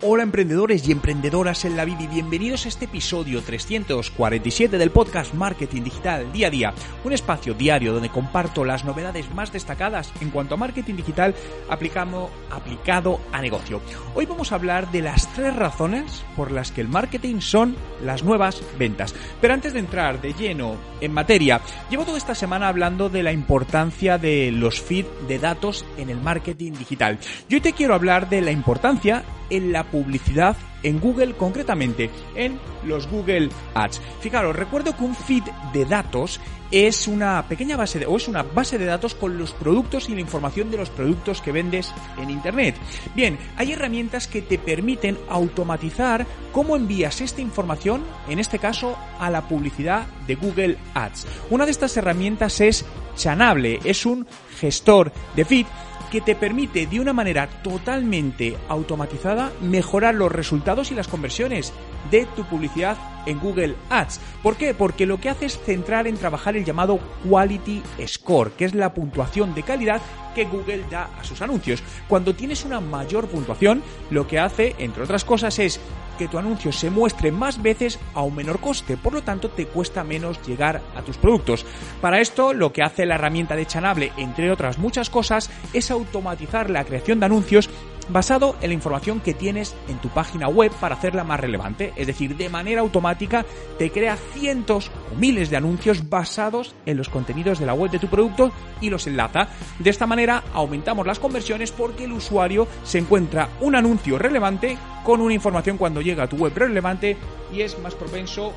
Hola emprendedores y emprendedoras en la vida y bienvenidos a este episodio 347 del podcast Marketing Digital Día a Día, un espacio diario donde comparto las novedades más destacadas en cuanto a marketing digital aplicado, aplicado a negocio. Hoy vamos a hablar de las tres razones por las que el marketing son las nuevas ventas. Pero antes de entrar de lleno en materia, llevo toda esta semana hablando de la importancia de los feeds de datos en el marketing digital. Y hoy te quiero hablar de la importancia en la publicidad en Google, concretamente en los Google Ads. Fijaros, recuerdo que un feed de datos es una pequeña base de, o es una base de datos con los productos y la información de los productos que vendes en internet. Bien, hay herramientas que te permiten automatizar cómo envías esta información, en este caso, a la publicidad de Google Ads. Una de estas herramientas es Chanable, es un gestor de feed que te permite de una manera totalmente automatizada mejorar los resultados y las conversiones de tu publicidad en Google Ads. ¿Por qué? Porque lo que hace es centrar en trabajar el llamado Quality Score, que es la puntuación de calidad que Google da a sus anuncios. Cuando tienes una mayor puntuación, lo que hace, entre otras cosas, es que tu anuncio se muestre más veces a un menor coste, por lo tanto te cuesta menos llegar a tus productos. Para esto, lo que hace la herramienta de Chanable, entre otras muchas cosas, es automatizar la creación de anuncios basado en la información que tienes en tu página web para hacerla más relevante. Es decir, de manera automática te crea cientos o miles de anuncios basados en los contenidos de la web de tu producto y los enlaza. De esta manera aumentamos las conversiones porque el usuario se encuentra un anuncio relevante con una información cuando llega a tu web relevante y es más propenso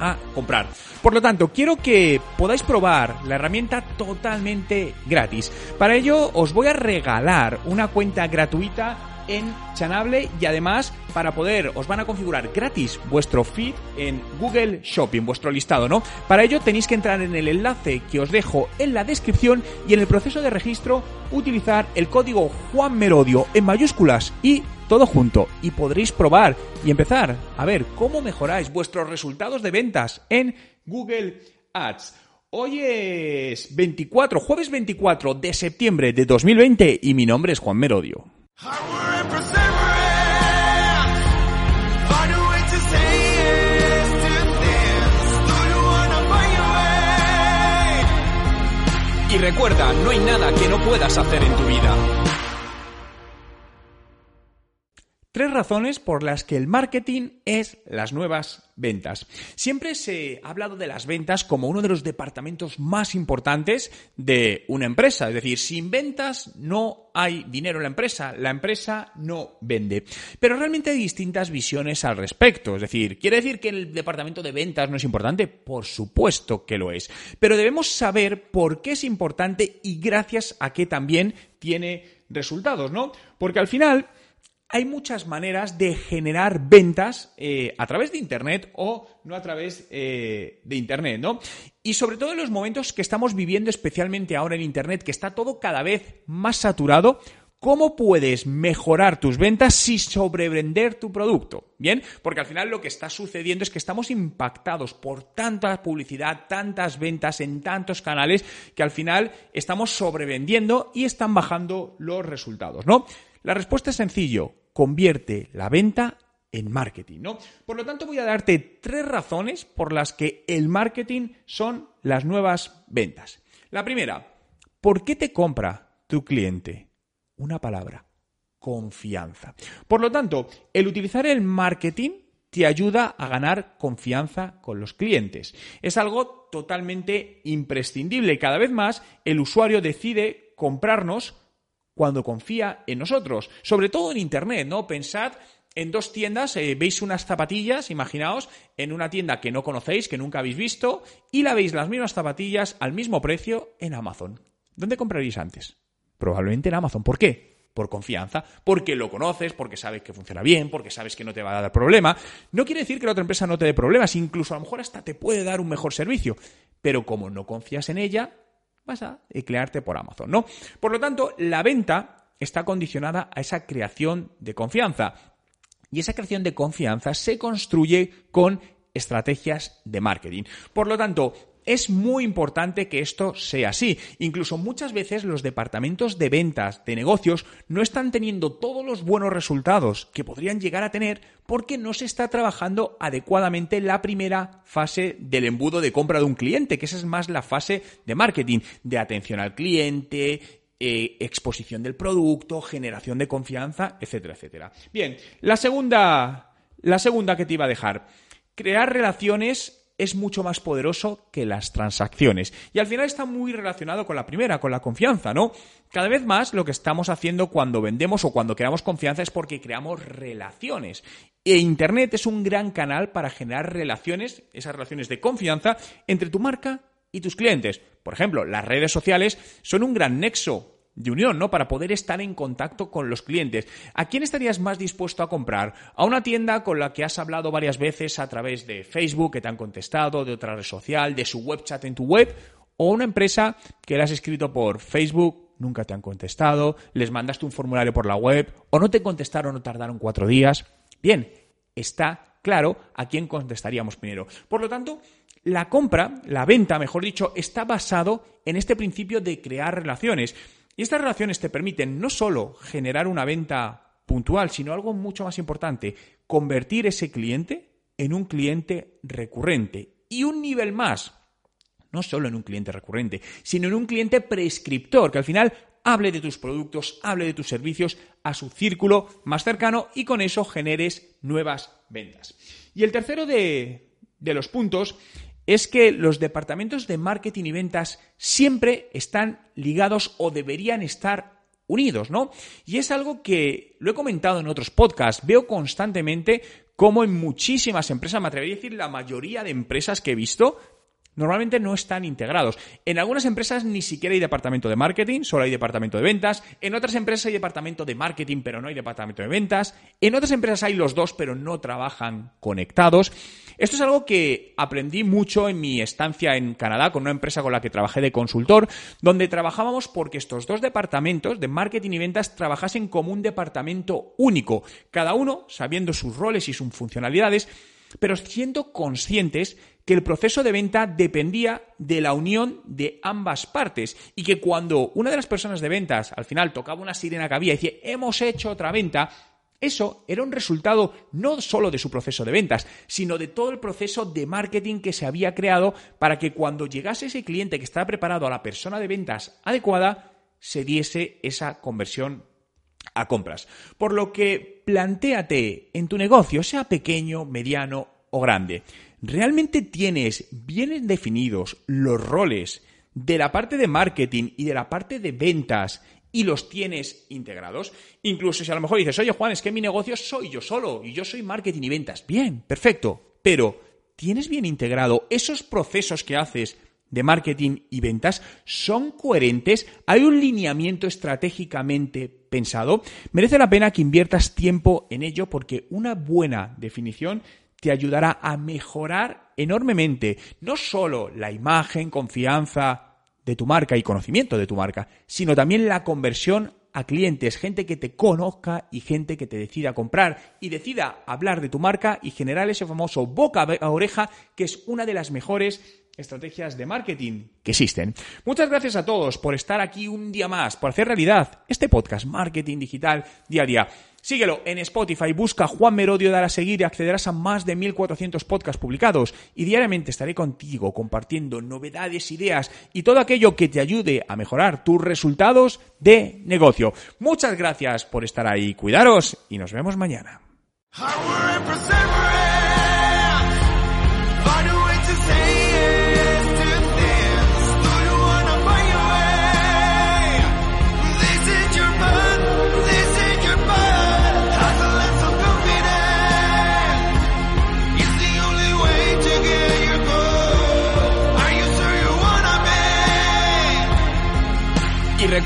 a comprar. Por lo tanto, quiero que podáis probar la herramienta totalmente gratis. Para ello, os voy a regalar una cuenta gratuita en Chanable y además para poder os van a configurar gratis vuestro feed en Google Shopping, vuestro listado, ¿no? Para ello tenéis que entrar en el enlace que os dejo en la descripción y en el proceso de registro utilizar el código Juan Merodio en mayúsculas y todo junto y podréis probar y empezar a ver cómo mejoráis vuestros resultados de ventas en Google Ads. Hoy es 24, jueves 24 de septiembre de 2020 y mi nombre es Juan Merodio. Y recuerda, no hay nada que no puedas hacer en tu vida. Tres razones por las que el marketing es las nuevas ventas. Siempre se ha hablado de las ventas como uno de los departamentos más importantes de una empresa. Es decir, sin ventas no hay dinero en la empresa, la empresa no vende. Pero realmente hay distintas visiones al respecto. Es decir, ¿quiere decir que el departamento de ventas no es importante? Por supuesto que lo es. Pero debemos saber por qué es importante y gracias a qué también tiene resultados, ¿no? Porque al final hay muchas maneras de generar ventas eh, a través de Internet o no a través eh, de Internet, ¿no? Y sobre todo en los momentos que estamos viviendo, especialmente ahora en Internet, que está todo cada vez más saturado, ¿Cómo puedes mejorar tus ventas sin sobrevender tu producto? Bien, porque al final lo que está sucediendo es que estamos impactados por tanta publicidad, tantas ventas en tantos canales, que al final estamos sobrevendiendo y están bajando los resultados, ¿no? La respuesta es sencillo, convierte la venta en marketing, ¿no? Por lo tanto, voy a darte tres razones por las que el marketing son las nuevas ventas. La primera, ¿por qué te compra tu cliente? Una palabra, confianza. Por lo tanto, el utilizar el marketing te ayuda a ganar confianza con los clientes. Es algo totalmente imprescindible. Cada vez más el usuario decide comprarnos cuando confía en nosotros, sobre todo en Internet, ¿no? Pensad en dos tiendas, eh, veis unas zapatillas, imaginaos, en una tienda que no conocéis, que nunca habéis visto, y la veis las mismas zapatillas al mismo precio en Amazon. ¿Dónde compraréis antes? Probablemente en Amazon. ¿Por qué? Por confianza, porque lo conoces, porque sabes que funciona bien, porque sabes que no te va a dar problema. No quiere decir que la otra empresa no te dé problemas, incluso a lo mejor hasta te puede dar un mejor servicio, pero como no confías en ella, vas a crearte por Amazon, ¿no? Por lo tanto, la venta está condicionada a esa creación de confianza. Y esa creación de confianza se construye con estrategias de marketing. Por lo tanto, Es muy importante que esto sea así. Incluso muchas veces los departamentos de ventas, de negocios, no están teniendo todos los buenos resultados que podrían llegar a tener porque no se está trabajando adecuadamente la primera fase del embudo de compra de un cliente, que esa es más la fase de marketing, de atención al cliente, eh, exposición del producto, generación de confianza, etcétera, etcétera. Bien, la segunda, la segunda que te iba a dejar. Crear relaciones es mucho más poderoso que las transacciones. Y al final está muy relacionado con la primera, con la confianza, ¿no? Cada vez más lo que estamos haciendo cuando vendemos o cuando creamos confianza es porque creamos relaciones. E Internet es un gran canal para generar relaciones, esas relaciones de confianza entre tu marca y tus clientes. Por ejemplo, las redes sociales son un gran nexo de unión, ¿no? Para poder estar en contacto con los clientes. ¿A quién estarías más dispuesto a comprar? ¿A una tienda con la que has hablado varias veces a través de Facebook, que te han contestado, de otra red social, de su web chat en tu web? ¿O una empresa que le has escrito por Facebook, nunca te han contestado, les mandaste un formulario por la web, o no te contestaron o tardaron cuatro días? Bien, está claro a quién contestaríamos primero. Por lo tanto, la compra, la venta, mejor dicho, está basado en este principio de crear relaciones. Y estas relaciones te permiten no solo generar una venta puntual, sino algo mucho más importante, convertir ese cliente en un cliente recurrente. Y un nivel más, no solo en un cliente recurrente, sino en un cliente prescriptor, que al final hable de tus productos, hable de tus servicios a su círculo más cercano y con eso generes nuevas ventas. Y el tercero de, de los puntos es que los departamentos de marketing y ventas siempre están ligados o deberían estar unidos, ¿no? Y es algo que lo he comentado en otros podcasts, veo constantemente como en muchísimas empresas, me atrevería a decir la mayoría de empresas que he visto, normalmente no están integrados. En algunas empresas ni siquiera hay departamento de marketing, solo hay departamento de ventas. En otras empresas hay departamento de marketing, pero no hay departamento de ventas. En otras empresas hay los dos, pero no trabajan conectados. Esto es algo que aprendí mucho en mi estancia en Canadá con una empresa con la que trabajé de consultor, donde trabajábamos porque estos dos departamentos de marketing y ventas trabajasen como un departamento único, cada uno sabiendo sus roles y sus funcionalidades, pero siendo conscientes que el proceso de venta dependía de la unión de ambas partes y que cuando una de las personas de ventas al final tocaba una sirena que había y decía hemos hecho otra venta, eso era un resultado no solo de su proceso de ventas, sino de todo el proceso de marketing que se había creado para que cuando llegase ese cliente que estaba preparado a la persona de ventas adecuada, se diese esa conversión a compras. Por lo que plantéate en tu negocio, sea pequeño, mediano o grande, ¿realmente tienes bien definidos los roles de la parte de marketing y de la parte de ventas y los tienes integrados? Incluso si a lo mejor dices, oye Juan, es que mi negocio soy yo solo y yo soy marketing y ventas. Bien, perfecto. Pero, ¿tienes bien integrado esos procesos que haces de marketing y ventas son coherentes, hay un lineamiento estratégicamente pensado, merece la pena que inviertas tiempo en ello porque una buena definición te ayudará a mejorar enormemente no solo la imagen, confianza de tu marca y conocimiento de tu marca, sino también la conversión a clientes, gente que te conozca y gente que te decida comprar y decida hablar de tu marca y generar ese famoso boca a oreja que es una de las mejores estrategias de marketing que existen. Muchas gracias a todos por estar aquí un día más, por hacer realidad este podcast Marketing Digital Día a Día. Síguelo en Spotify, busca Juan Merodio, dar a seguir y accederás a más de 1400 podcasts publicados y diariamente estaré contigo compartiendo novedades, ideas y todo aquello que te ayude a mejorar tus resultados de negocio. Muchas gracias por estar ahí, cuidaros y nos vemos mañana.